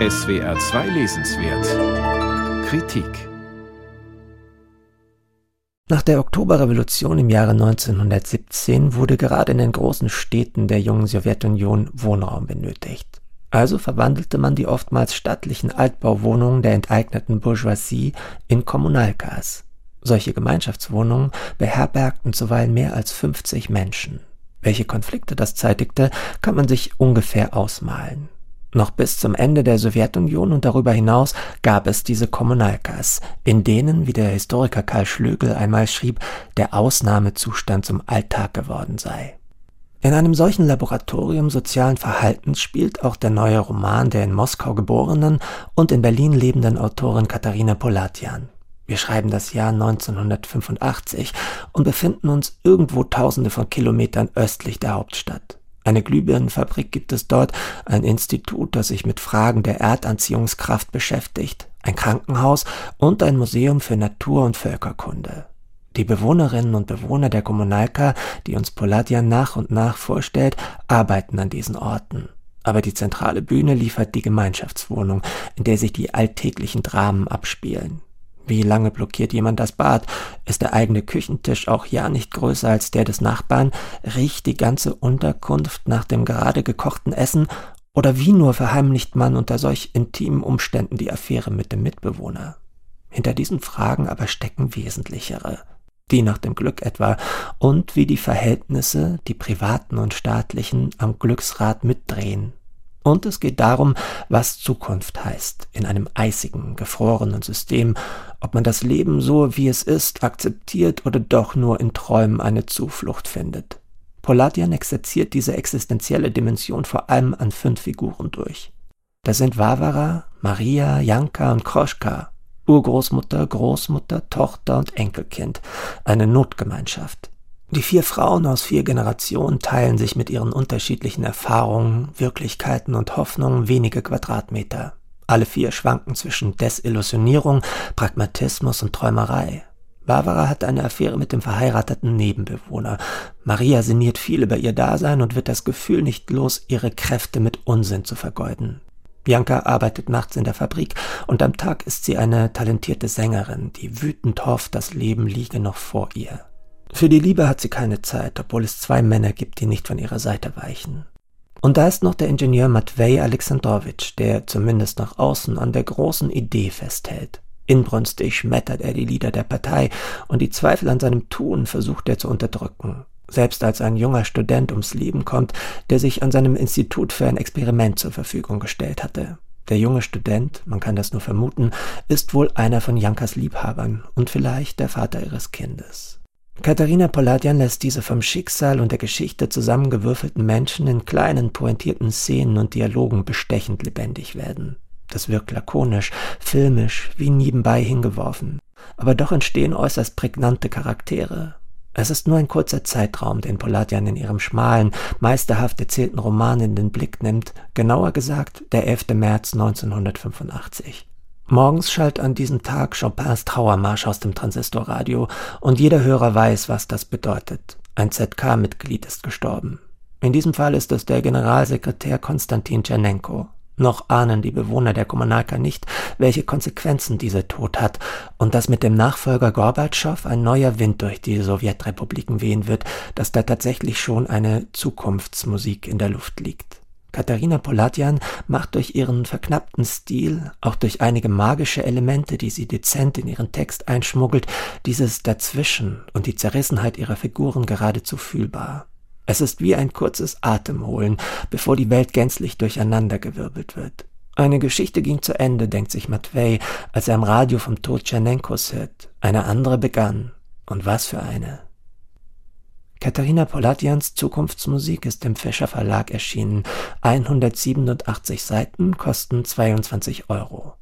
SWR 2 Lesenswert Kritik Nach der Oktoberrevolution im Jahre 1917 wurde gerade in den großen Städten der jungen Sowjetunion Wohnraum benötigt. Also verwandelte man die oftmals stattlichen Altbauwohnungen der enteigneten Bourgeoisie in Kommunalkas. Solche Gemeinschaftswohnungen beherbergten zuweilen mehr als 50 Menschen. Welche Konflikte das zeitigte, kann man sich ungefähr ausmalen. Noch bis zum Ende der Sowjetunion und darüber hinaus gab es diese Kommunalkas, in denen, wie der Historiker Karl Schlögel einmal schrieb, der Ausnahmezustand zum Alltag geworden sei. In einem solchen Laboratorium sozialen Verhaltens spielt auch der neue Roman der in Moskau geborenen und in Berlin lebenden Autorin Katharina Polatian. Wir schreiben das Jahr 1985 und befinden uns irgendwo tausende von Kilometern östlich der Hauptstadt. Eine Glühbirnenfabrik gibt es dort, ein Institut, das sich mit Fragen der Erdanziehungskraft beschäftigt, ein Krankenhaus und ein Museum für Natur- und Völkerkunde. Die Bewohnerinnen und Bewohner der Kommunalka, die uns Poladian nach und nach vorstellt, arbeiten an diesen Orten. Aber die zentrale Bühne liefert die Gemeinschaftswohnung, in der sich die alltäglichen Dramen abspielen. Wie lange blockiert jemand das Bad? Ist der eigene Küchentisch auch ja nicht größer als der des Nachbarn? Riecht die ganze Unterkunft nach dem gerade gekochten Essen? Oder wie nur verheimlicht man unter solch intimen Umständen die Affäre mit dem Mitbewohner? Hinter diesen Fragen aber stecken wesentlichere. Die nach dem Glück etwa und wie die Verhältnisse, die privaten und staatlichen, am Glücksrad mitdrehen und es geht darum, was Zukunft heißt in einem eisigen, gefrorenen System, ob man das Leben so, wie es ist, akzeptiert oder doch nur in Träumen eine Zuflucht findet. Poladian exerziert diese existenzielle Dimension vor allem an fünf Figuren durch. Das sind Vavara, Maria, Janka und Kroschka, Urgroßmutter, Großmutter, Tochter und Enkelkind, eine Notgemeinschaft. Die vier Frauen aus vier Generationen teilen sich mit ihren unterschiedlichen Erfahrungen, Wirklichkeiten und Hoffnungen wenige Quadratmeter. Alle vier schwanken zwischen Desillusionierung, Pragmatismus und Träumerei. Barbara hat eine Affäre mit dem verheirateten Nebenbewohner. Maria sinniert viel über ihr Dasein und wird das Gefühl nicht los, ihre Kräfte mit Unsinn zu vergeuden. Bianca arbeitet nachts in der Fabrik und am Tag ist sie eine talentierte Sängerin, die wütend hofft, das Leben liege noch vor ihr. Für die Liebe hat sie keine Zeit, obwohl es zwei Männer gibt, die nicht von ihrer Seite weichen. Und da ist noch der Ingenieur Matvei Alexandrowitsch, der zumindest nach außen an der großen Idee festhält. Inbrünstig schmettert er die Lieder der Partei und die Zweifel an seinem Tun versucht er zu unterdrücken. Selbst als ein junger Student ums Leben kommt, der sich an seinem Institut für ein Experiment zur Verfügung gestellt hatte. Der junge Student, man kann das nur vermuten, ist wohl einer von Jankas Liebhabern und vielleicht der Vater ihres Kindes. Katharina Poladian lässt diese vom Schicksal und der Geschichte zusammengewürfelten Menschen in kleinen, pointierten Szenen und Dialogen bestechend lebendig werden. Das wirkt lakonisch, filmisch, wie nebenbei hingeworfen. Aber doch entstehen äußerst prägnante Charaktere. Es ist nur ein kurzer Zeitraum, den Poladian in ihrem schmalen, meisterhaft erzählten Roman in den Blick nimmt, genauer gesagt der 11. März 1985. Morgens schallt an diesem Tag Chopins Trauermarsch aus dem Transistorradio und jeder Hörer weiß, was das bedeutet. Ein ZK-Mitglied ist gestorben. In diesem Fall ist es der Generalsekretär Konstantin Tschernenko. Noch ahnen die Bewohner der Kommunalka nicht, welche Konsequenzen dieser Tod hat und dass mit dem Nachfolger Gorbatschow ein neuer Wind durch die Sowjetrepubliken wehen wird, dass da tatsächlich schon eine Zukunftsmusik in der Luft liegt. Katharina Poladian macht durch ihren verknappten Stil, auch durch einige magische Elemente, die sie dezent in ihren Text einschmuggelt, dieses Dazwischen und die Zerrissenheit ihrer Figuren geradezu fühlbar. Es ist wie ein kurzes Atemholen, bevor die Welt gänzlich durcheinandergewirbelt wird. Eine Geschichte ging zu Ende, denkt sich Matvei, als er am Radio vom Tod Tschernenkos hört. Eine andere begann. Und was für eine. Katharina Poladians Zukunftsmusik ist im Fischer Verlag erschienen. 187 Seiten kosten 22 Euro.